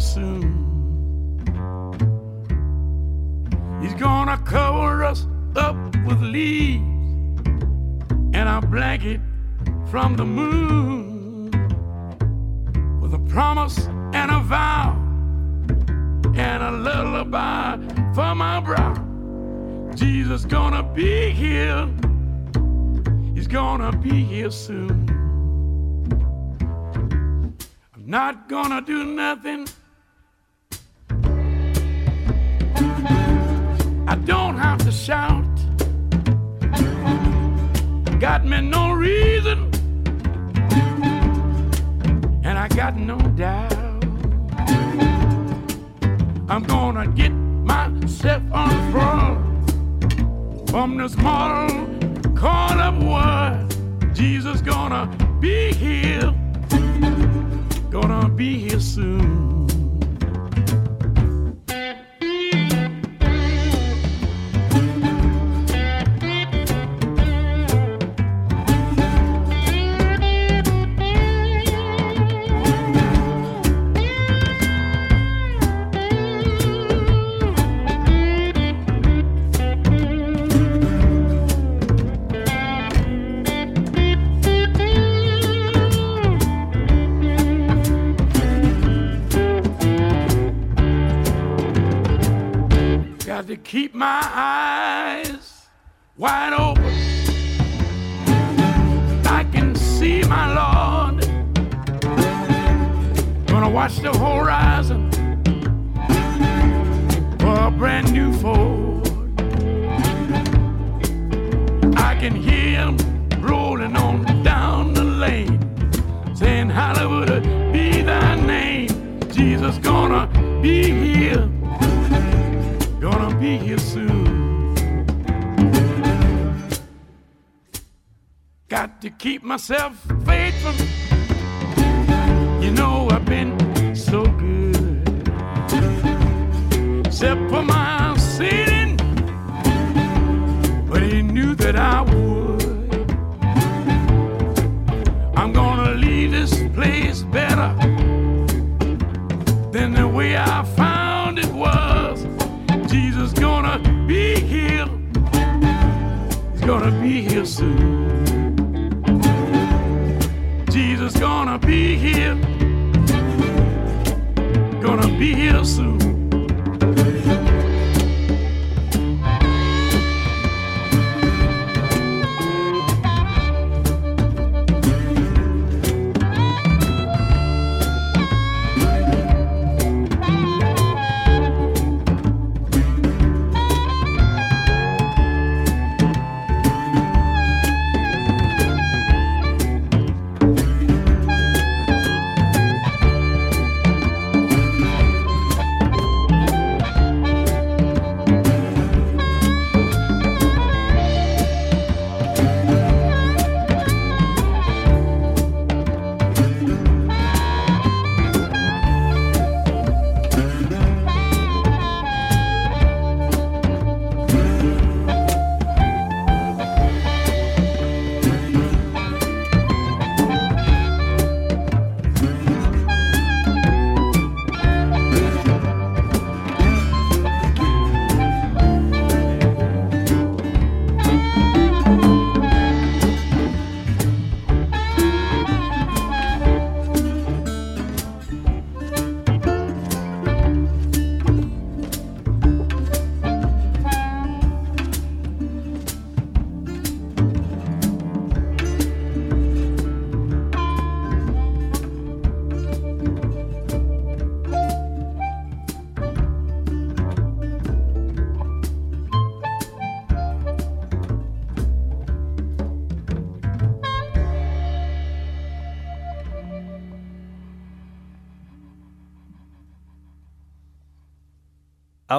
soon. He's gonna cover us up with leaves and a blanket from the moon with a promise and a vow and a lullaby for my brow. Jesus gonna be here. He's gonna be here soon. I'm not gonna do nothing. I don't have to shout. Got me no reason, and I got no doubt. I'm gonna get myself front from this model call up world. Jesus gonna be here, gonna be here soon. To keep my eyes wide open. I can see my Lord. Gonna watch the horizon for a brand new Ford. I can hear him rolling on down the lane, saying, Hollywood, be thy name. Jesus gonna be here be here soon. Got to keep myself faithful. You know I've been so good. Except for my sinning, but he knew that I would. I'm gonna leave this place better than the way I gonna be here soon. Jesus gonna be here. Gonna be here soon.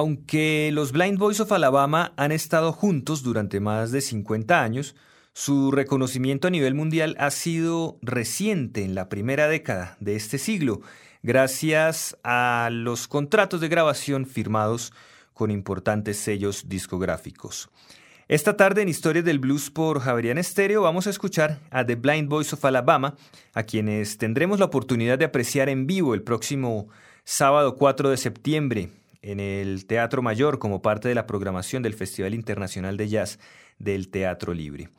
Aunque los Blind Boys of Alabama han estado juntos durante más de 50 años, su reconocimiento a nivel mundial ha sido reciente en la primera década de este siglo, gracias a los contratos de grabación firmados con importantes sellos discográficos. Esta tarde en Historias del Blues por Javerian Estéreo vamos a escuchar a The Blind Boys of Alabama, a quienes tendremos la oportunidad de apreciar en vivo el próximo sábado 4 de septiembre en el Teatro Mayor como parte de la programación del Festival Internacional de Jazz del Teatro Libre.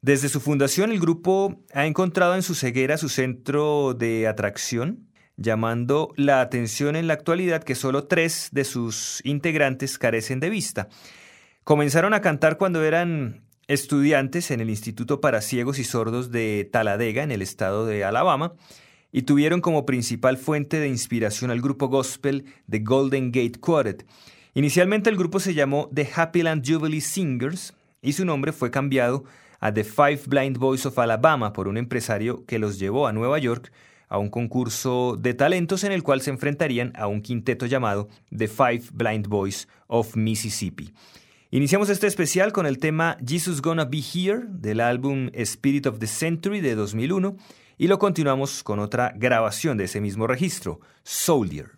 Desde su fundación el grupo ha encontrado en su ceguera su centro de atracción, llamando la atención en la actualidad que solo tres de sus integrantes carecen de vista. Comenzaron a cantar cuando eran estudiantes en el Instituto para Ciegos y Sordos de Talladega, en el estado de Alabama, y tuvieron como principal fuente de inspiración al grupo gospel The Golden Gate Quartet. Inicialmente el grupo se llamó The Happyland Jubilee Singers y su nombre fue cambiado a The Five Blind Boys of Alabama por un empresario que los llevó a Nueva York a un concurso de talentos en el cual se enfrentarían a un quinteto llamado The Five Blind Boys of Mississippi. Iniciamos este especial con el tema Jesus Gonna Be Here del álbum Spirit of the Century de 2001 y lo continuamos con otra grabación de ese mismo registro, Soldier.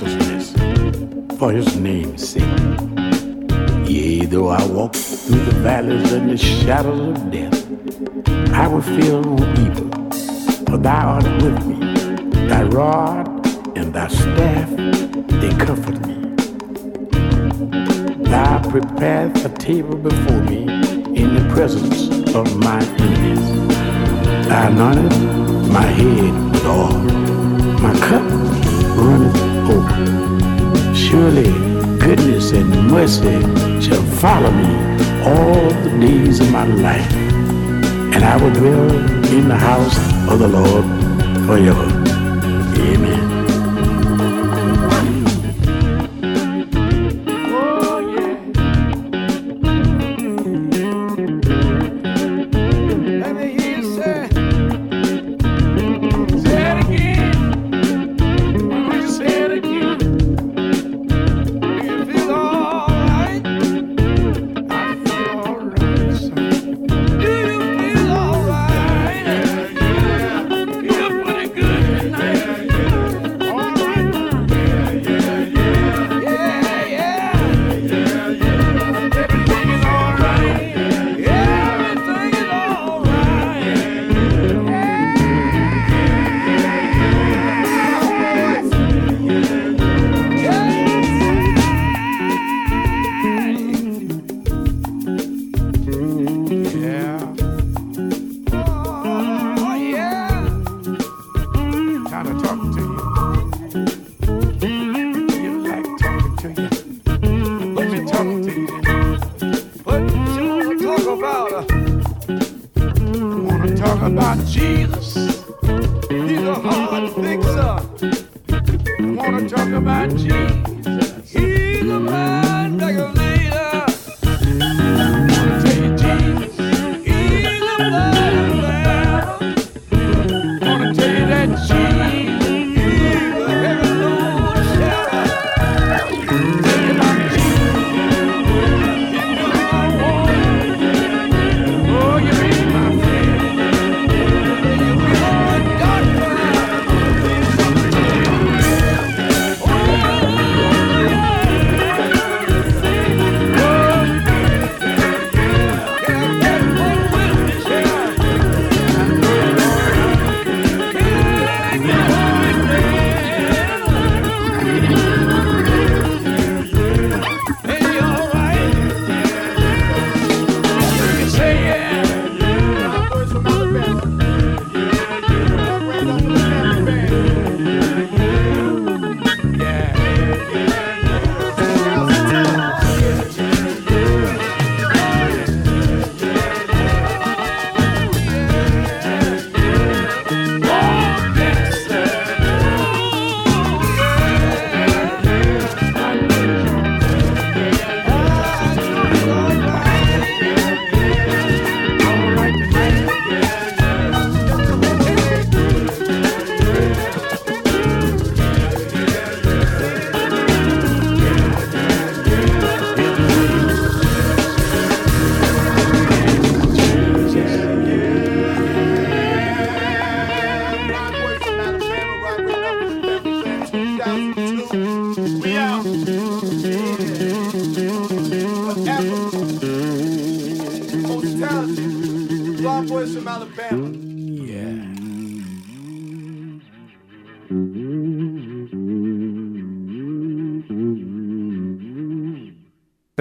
Righteousness for his name's sake. Yea, though I walk through the valleys and the shadows of death, I will fear no evil, for thou art with me. Thy rod and thy staff, they comfort me. Thou preparest a table before me in the presence of my enemies. Thou anointest my head with oil. My cup runneth over. Surely goodness and mercy shall follow me all the days of my life. And I will dwell in the house of the Lord forever.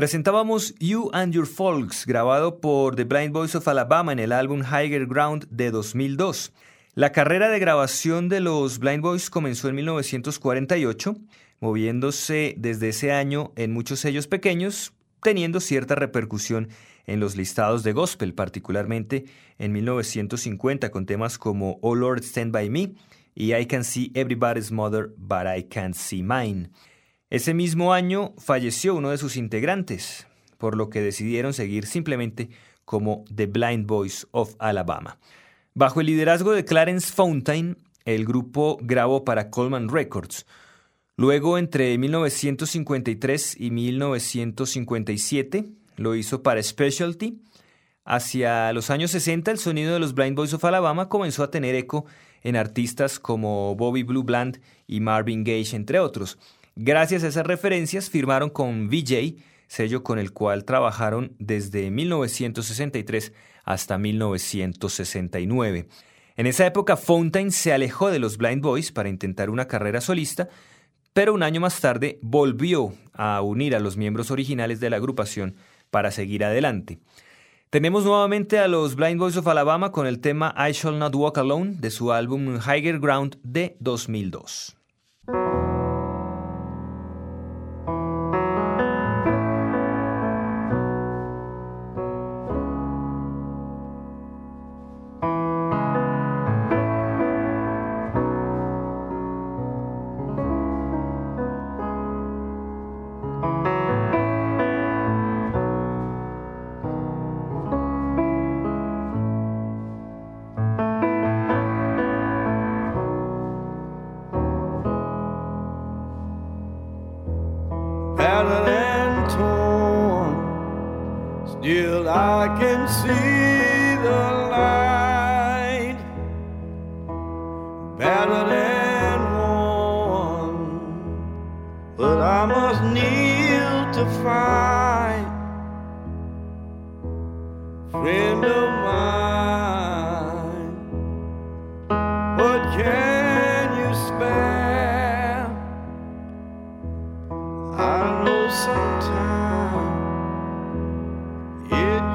Presentábamos You and Your Folks, grabado por The Blind Boys of Alabama en el álbum Higher Ground de 2002. La carrera de grabación de los Blind Boys comenzó en 1948, moviéndose desde ese año en muchos sellos pequeños, teniendo cierta repercusión en los listados de gospel, particularmente en 1950 con temas como Oh Lord Stand By Me y I Can See Everybody's Mother, But I Can't See Mine. Ese mismo año falleció uno de sus integrantes, por lo que decidieron seguir simplemente como The Blind Boys of Alabama. Bajo el liderazgo de Clarence Fountain, el grupo grabó para Coleman Records. Luego, entre 1953 y 1957, lo hizo para Specialty. Hacia los años 60, el sonido de los Blind Boys of Alabama comenzó a tener eco en artistas como Bobby Blue Bland y Marvin Gage, entre otros. Gracias a esas referencias, firmaron con VJ, sello con el cual trabajaron desde 1963 hasta 1969. En esa época, Fontaine se alejó de los Blind Boys para intentar una carrera solista, pero un año más tarde volvió a unir a los miembros originales de la agrupación para seguir adelante. Tenemos nuevamente a los Blind Boys of Alabama con el tema I Shall Not Walk Alone de su álbum Higher Ground de 2002.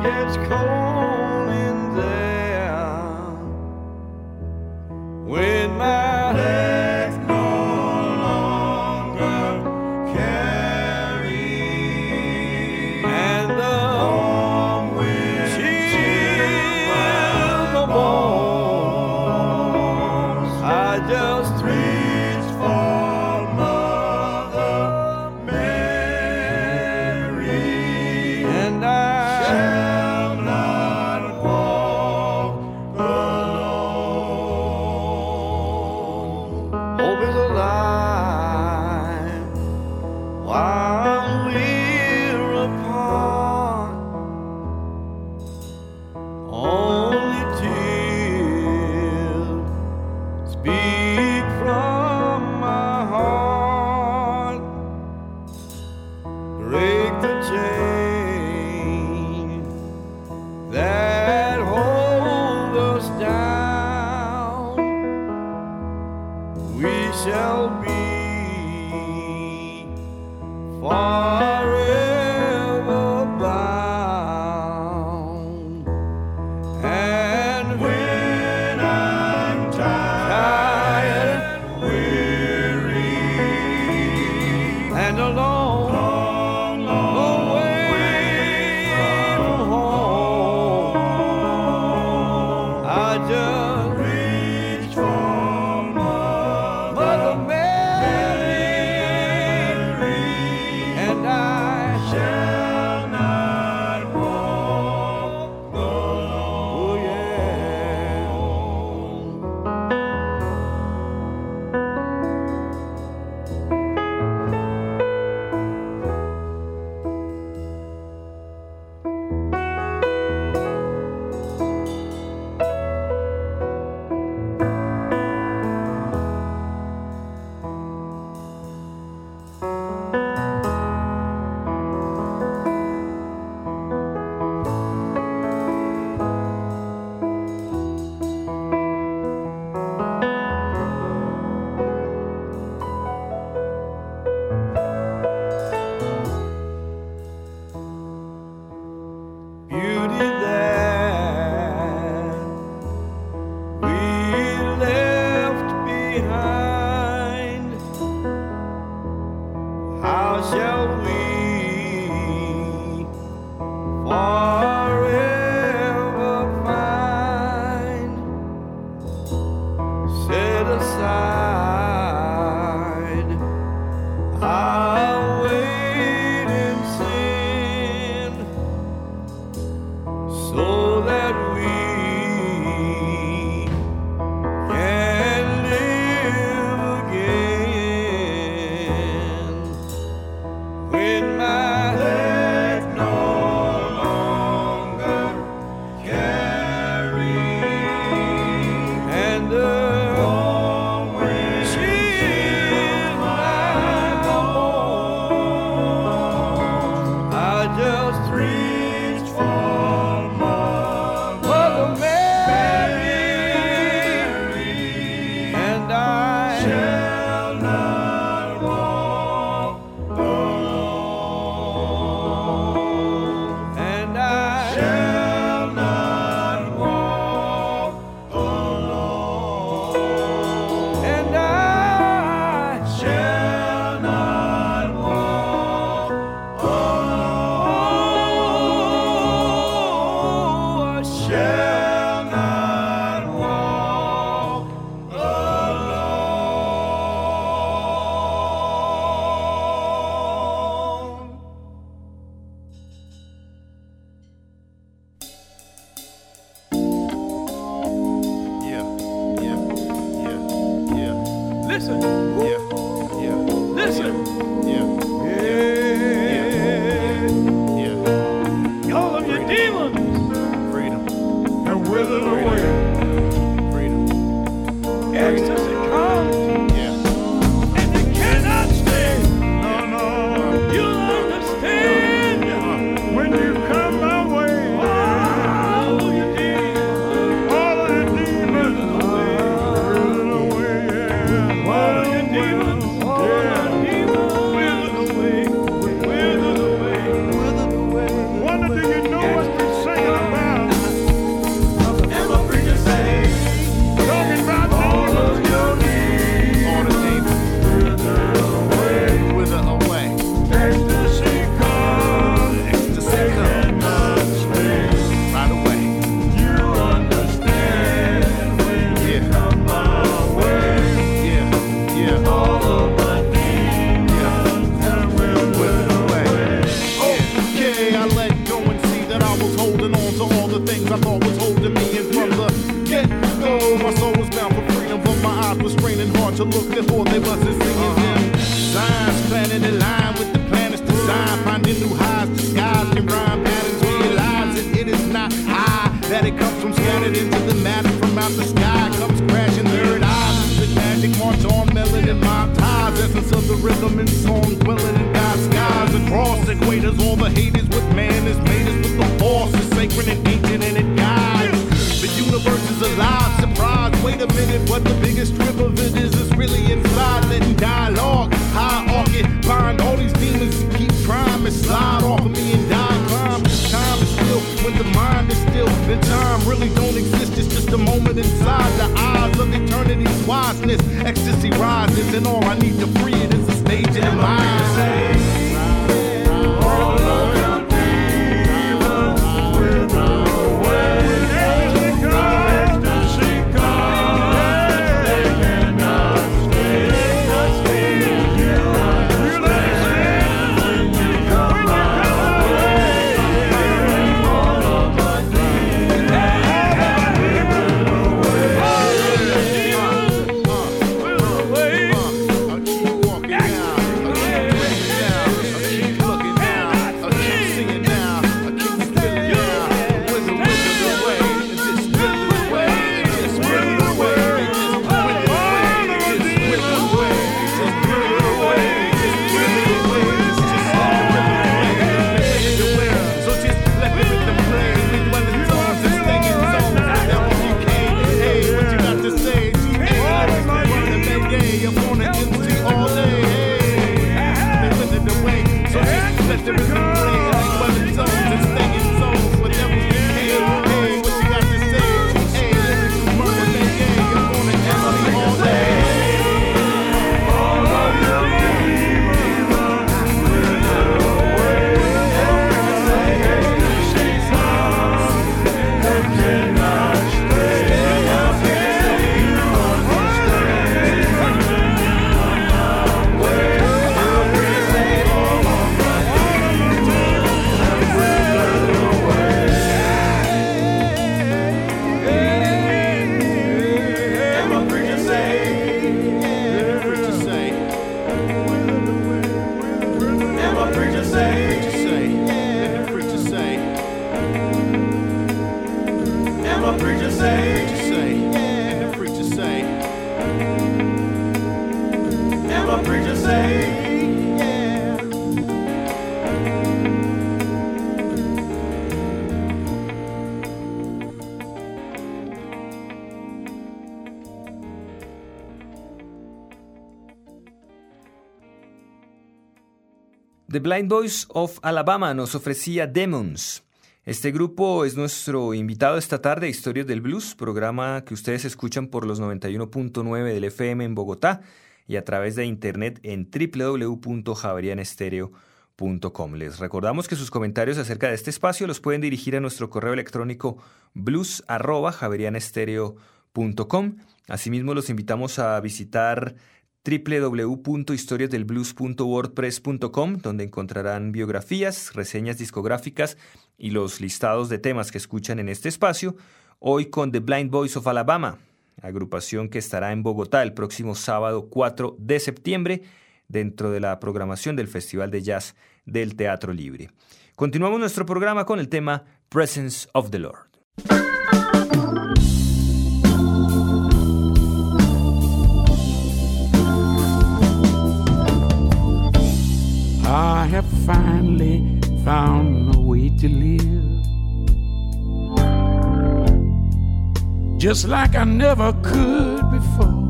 gets cold. Blind Boys of Alabama nos ofrecía Demons. Este grupo es nuestro invitado esta tarde a Historias del Blues, programa que ustedes escuchan por los 91.9 del FM en Bogotá y a través de internet en www.javerianestereo.com. Les recordamos que sus comentarios acerca de este espacio los pueden dirigir a nuestro correo electrónico blues@javerianestereo.com. Asimismo, los invitamos a visitar www.historiasdelblues.wordpress.com, donde encontrarán biografías, reseñas discográficas y los listados de temas que escuchan en este espacio, hoy con The Blind Boys of Alabama, agrupación que estará en Bogotá el próximo sábado 4 de septiembre dentro de la programación del Festival de Jazz del Teatro Libre. Continuamos nuestro programa con el tema Presence of the Lord. I have finally found a way to live. Just like I never could before.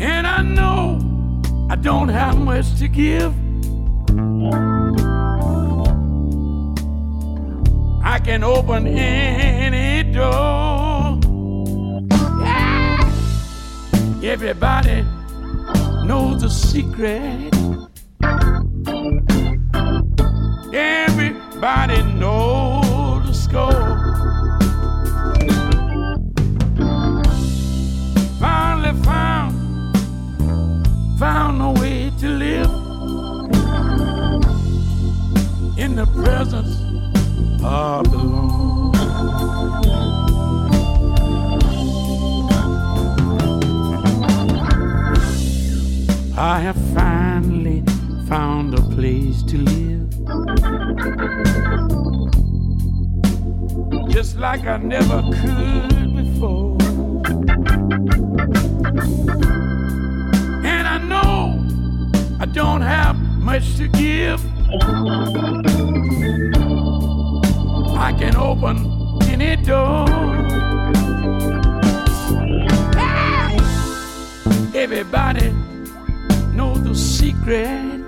And I know I don't have much to give. I can open any door. Yeah. Everybody knows the secret. Everybody knows the score. Finally found, found a way to live in the presence of the I have finally found a place to live. Just like I never could before. And I know I don't have much to give. I can open any door. Everybody secret.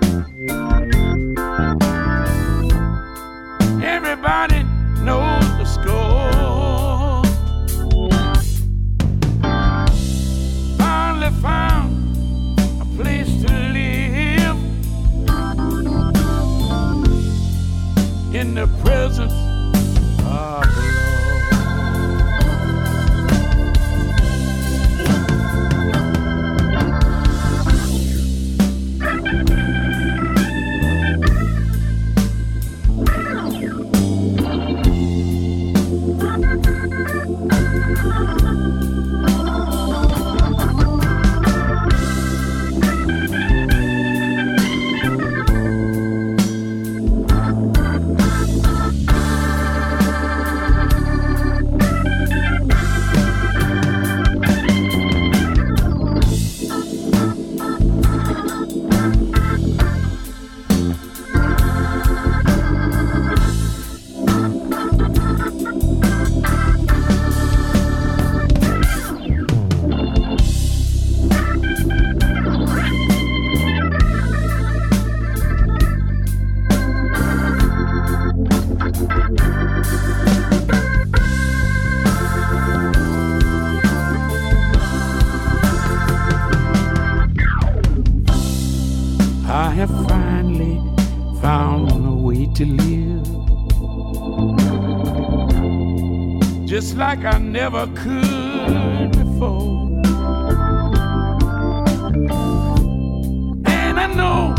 Everybody Oh, never could before. And I know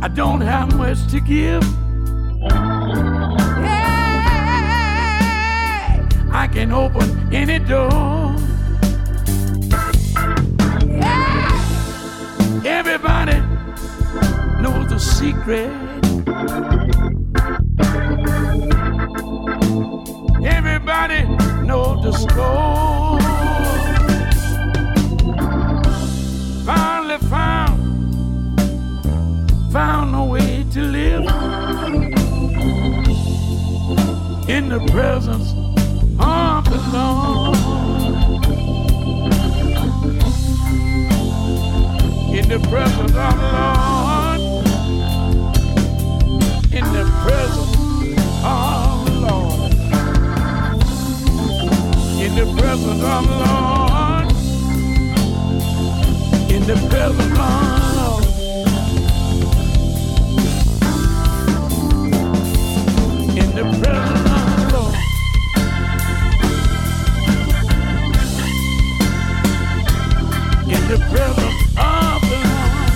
I don't have much to give. Yeah, I can open any door. Yeah, everybody knows the secret. The score. Finally found, found a way to live in the presence of the Lord. In the presence of the Lord. In the presence the presence of the Lord. In the presence of the Lord. In the presence of the Lord. In the presence of the Lord.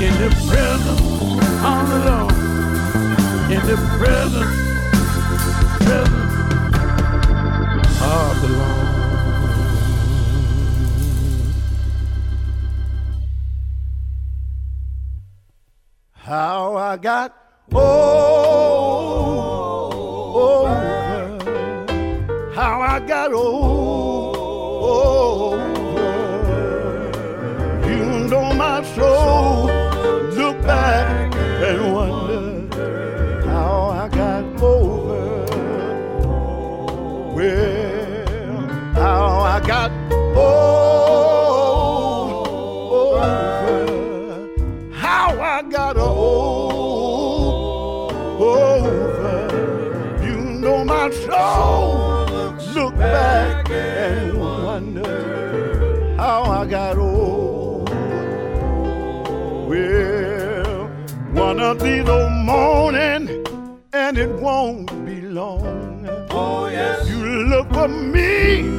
In the presence of the Lord. In the presence, presence how I got over, how I got over. You know my soul. Look back. Got old. Well, one of these old morning, and it won't be long. Oh, yes. You look for me,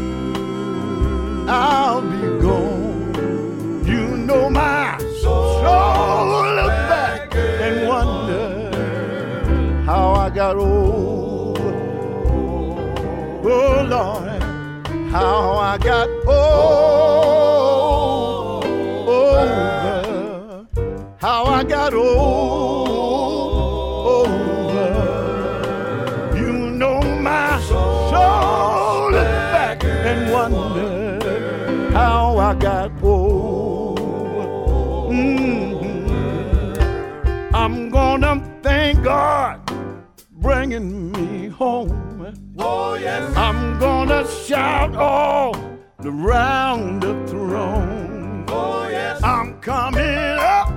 I'll be gone. You know my soul. Look back and wonder how I got old. Oh Lord, how I got old. Over, how I got old. Over, you know my soul. Look back and wonder how I got old. Mhm. I'm gonna thank God bringing me home. Oh, yes. I'm gonna shout all around the throne. Oh, yes. I'm coming up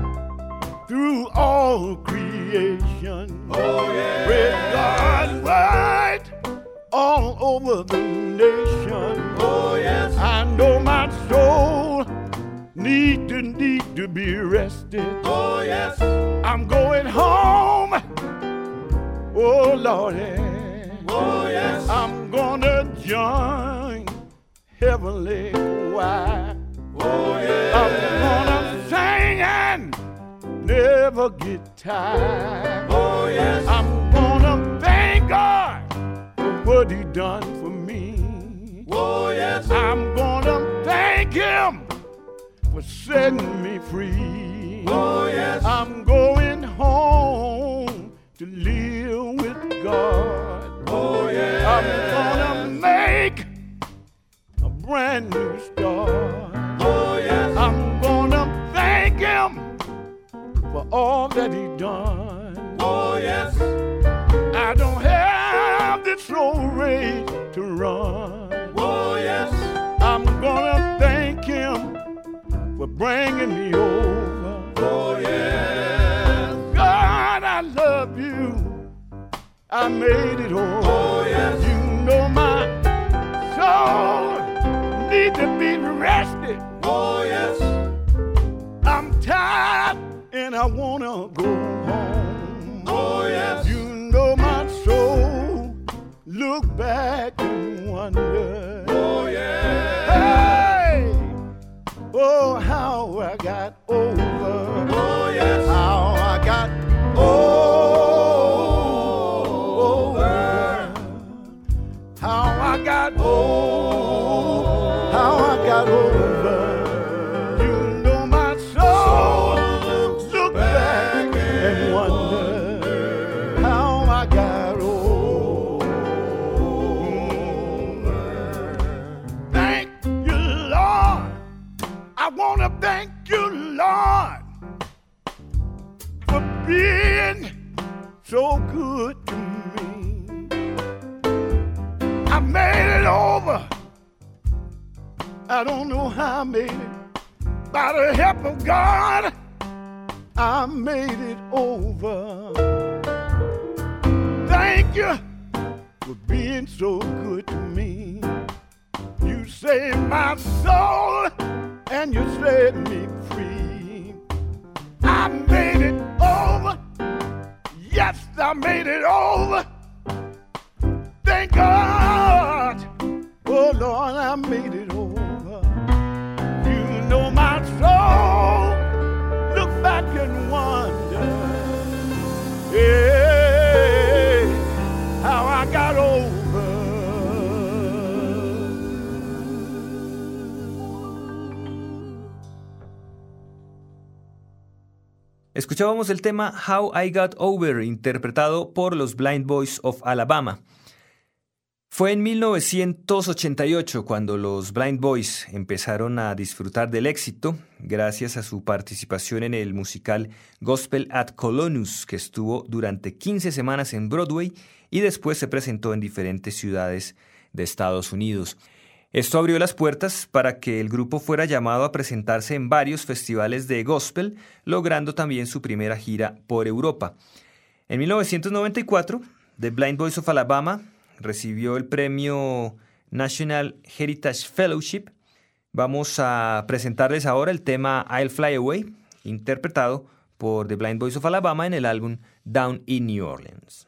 through all creation. Oh, yes. Red God white all over the nation. Oh, yes. I know oh, my soul need to need to be rested. Oh, yes. I'm going home. Oh Lordy. Oh, yes. I'm gonna join heavenly choir. Oh, yes. I'm gonna sing and never get tired. Oh, yes. I'm gonna thank God for what He done for me. Oh, yes. I'm gonna thank Him for setting me free. Oh, yes. I'm going home to live with God. Oh, yes. I'm gonna make a brand new start. For all that He done. Oh, yes. I don't have this old race to run. Oh, yes. I'm gonna thank Him for bringing me over. Oh, yes. God, I love you. I made it over. Oh, yes. You know my soul need to be rested. Oh, yes. I'm tired and I wanna go home. Oh, yes. You know my soul. Look back and wonder. Oh, yes. Hey! Oh, how I got over. Oh, yes. How I got over. How I got over. How I got over. I made it. By the help of God, I made it over. Thank you for being so good to me. You saved my soul and you set me free. I made it over. Yes, I made it over. Thank God. Oh Lord, I made it Escuchábamos el tema How I Got Over, interpretado por los Blind Boys of Alabama. Fue en 1988 cuando los Blind Boys empezaron a disfrutar del éxito gracias a su participación en el musical Gospel at Colonus, que estuvo durante 15 semanas en Broadway y después se presentó en diferentes ciudades de Estados Unidos. Esto abrió las puertas para que el grupo fuera llamado a presentarse en varios festivales de gospel, logrando también su primera gira por Europa. En 1994, The Blind Boys of Alabama recibió el premio National Heritage Fellowship. Vamos a presentarles ahora el tema I'll Fly Away, interpretado por The Blind Boys of Alabama en el álbum Down in New Orleans.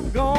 I'm gone.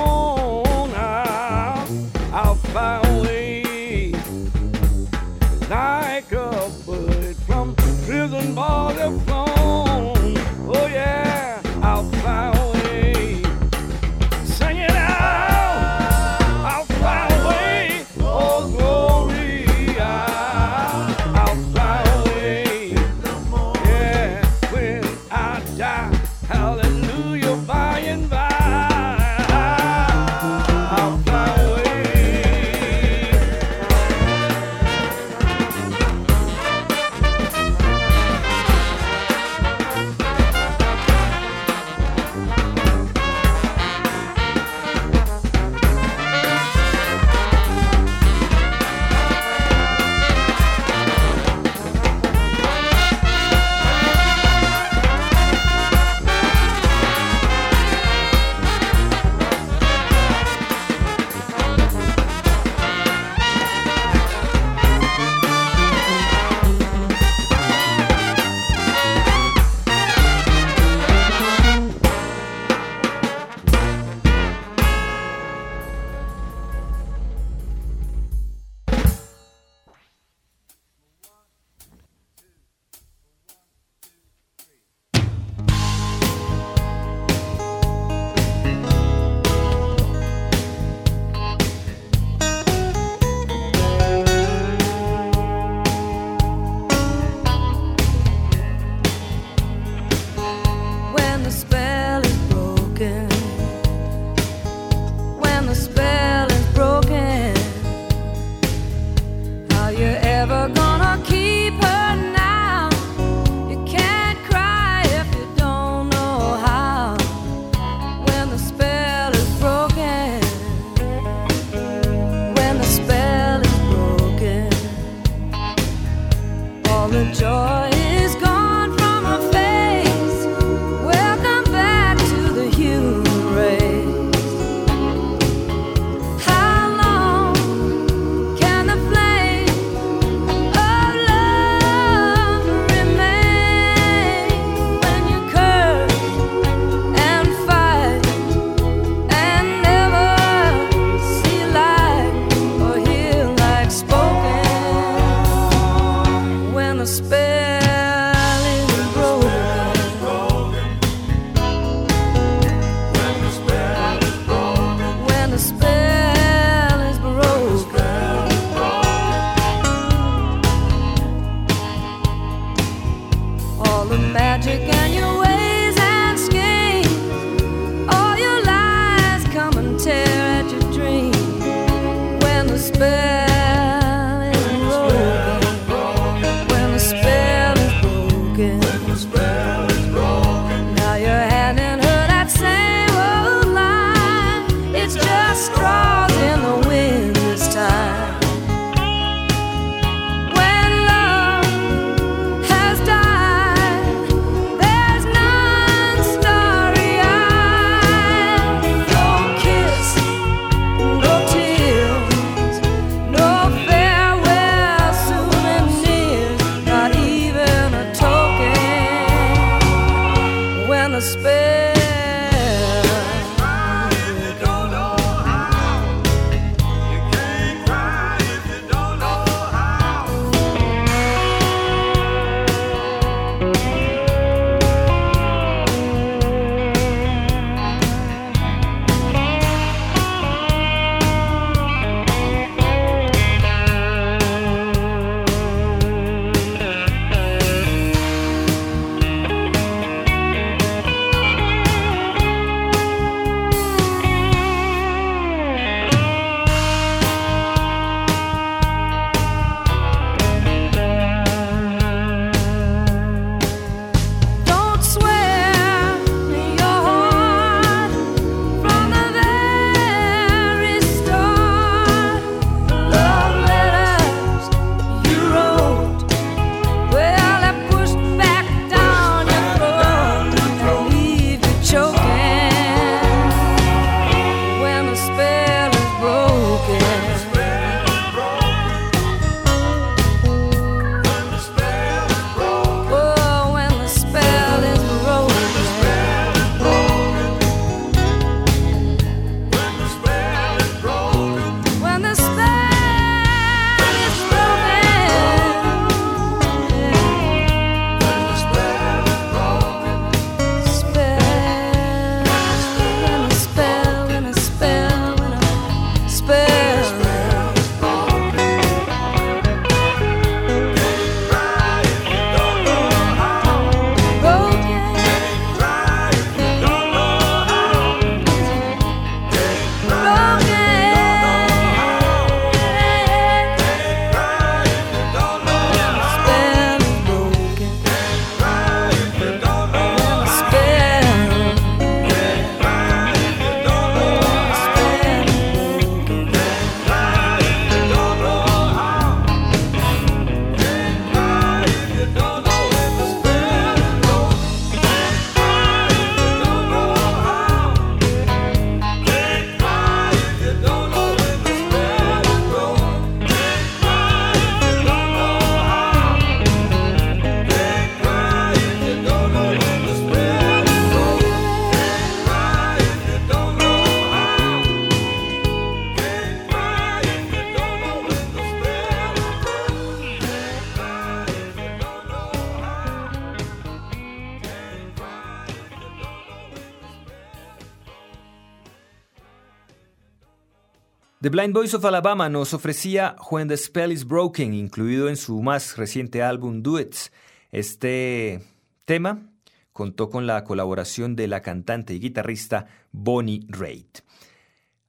Blind Boys of Alabama nos ofrecía When the Spell is Broken, incluido en su más reciente álbum Duets. Este tema contó con la colaboración de la cantante y guitarrista Bonnie Raitt.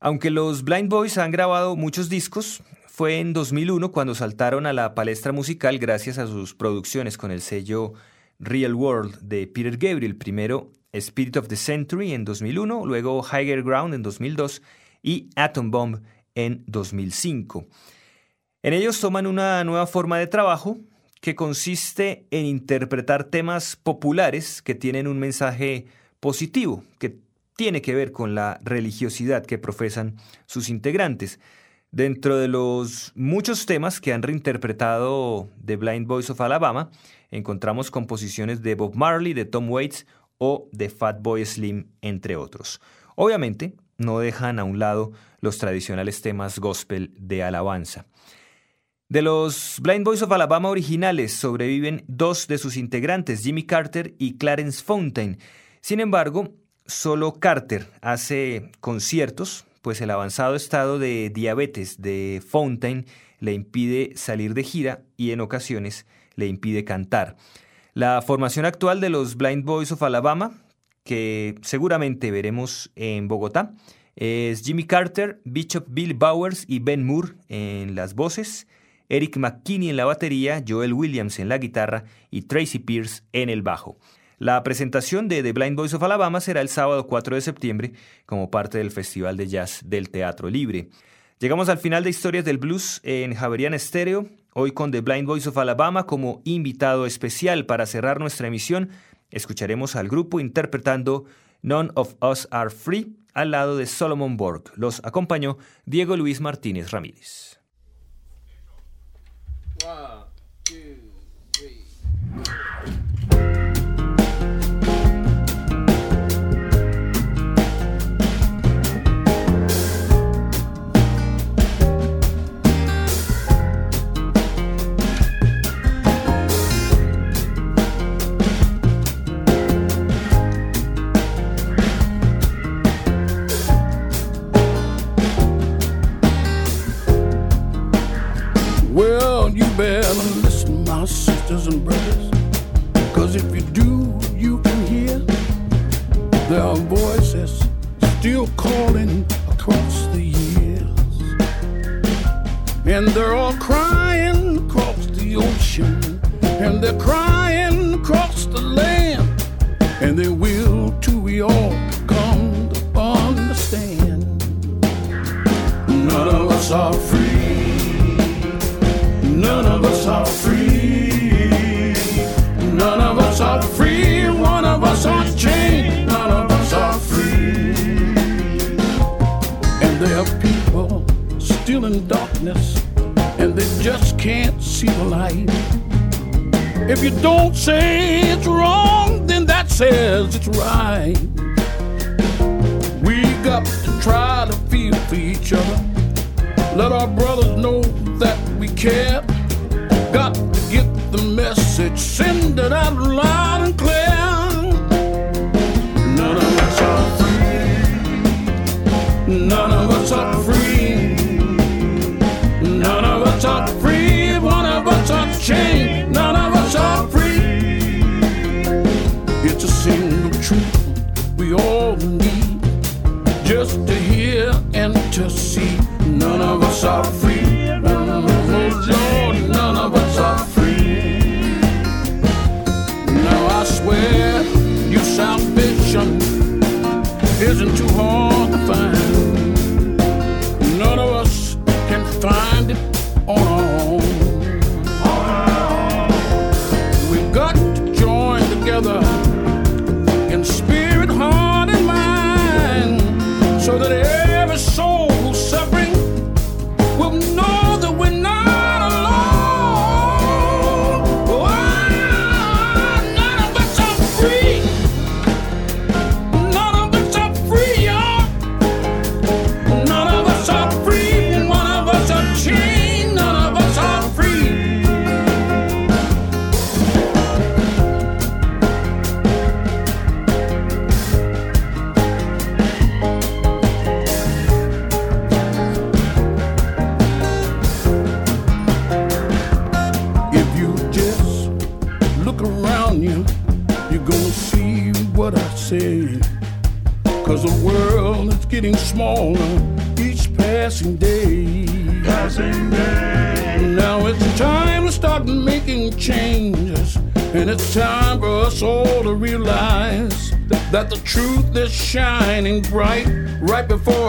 Aunque los Blind Boys han grabado muchos discos, fue en 2001 cuando saltaron a la palestra musical gracias a sus producciones con el sello Real World de Peter Gabriel, primero Spirit of the Century en 2001, luego Higher Ground en 2002 y Atom Bomb en 2005. En ellos toman una nueva forma de trabajo que consiste en interpretar temas populares que tienen un mensaje positivo, que tiene que ver con la religiosidad que profesan sus integrantes. Dentro de los muchos temas que han reinterpretado The Blind Boys of Alabama, encontramos composiciones de Bob Marley, de Tom Waits o de Fatboy Slim, entre otros. Obviamente, no dejan a un lado los tradicionales temas gospel de alabanza. De los Blind Boys of Alabama originales sobreviven dos de sus integrantes, Jimmy Carter y Clarence Fountain. Sin embargo, solo Carter hace conciertos, pues el avanzado estado de diabetes de Fountain le impide salir de gira y en ocasiones le impide cantar. La formación actual de los Blind Boys of Alabama que seguramente veremos en Bogotá es Jimmy Carter, Bishop Bill Bowers y Ben Moore en las voces, Eric McKinney en la batería, Joel Williams en la guitarra y Tracy Pierce en el bajo. La presentación de The Blind Boys of Alabama será el sábado 4 de septiembre como parte del Festival de Jazz del Teatro Libre. Llegamos al final de Historias del Blues en Javerian Stereo, hoy con The Blind Boys of Alabama como invitado especial para cerrar nuestra emisión Escucharemos al grupo interpretando None of Us Are Free al lado de Solomon Borg. Los acompañó Diego Luis Martínez Ramírez. and to see. None of us are free. That the truth is shining bright right before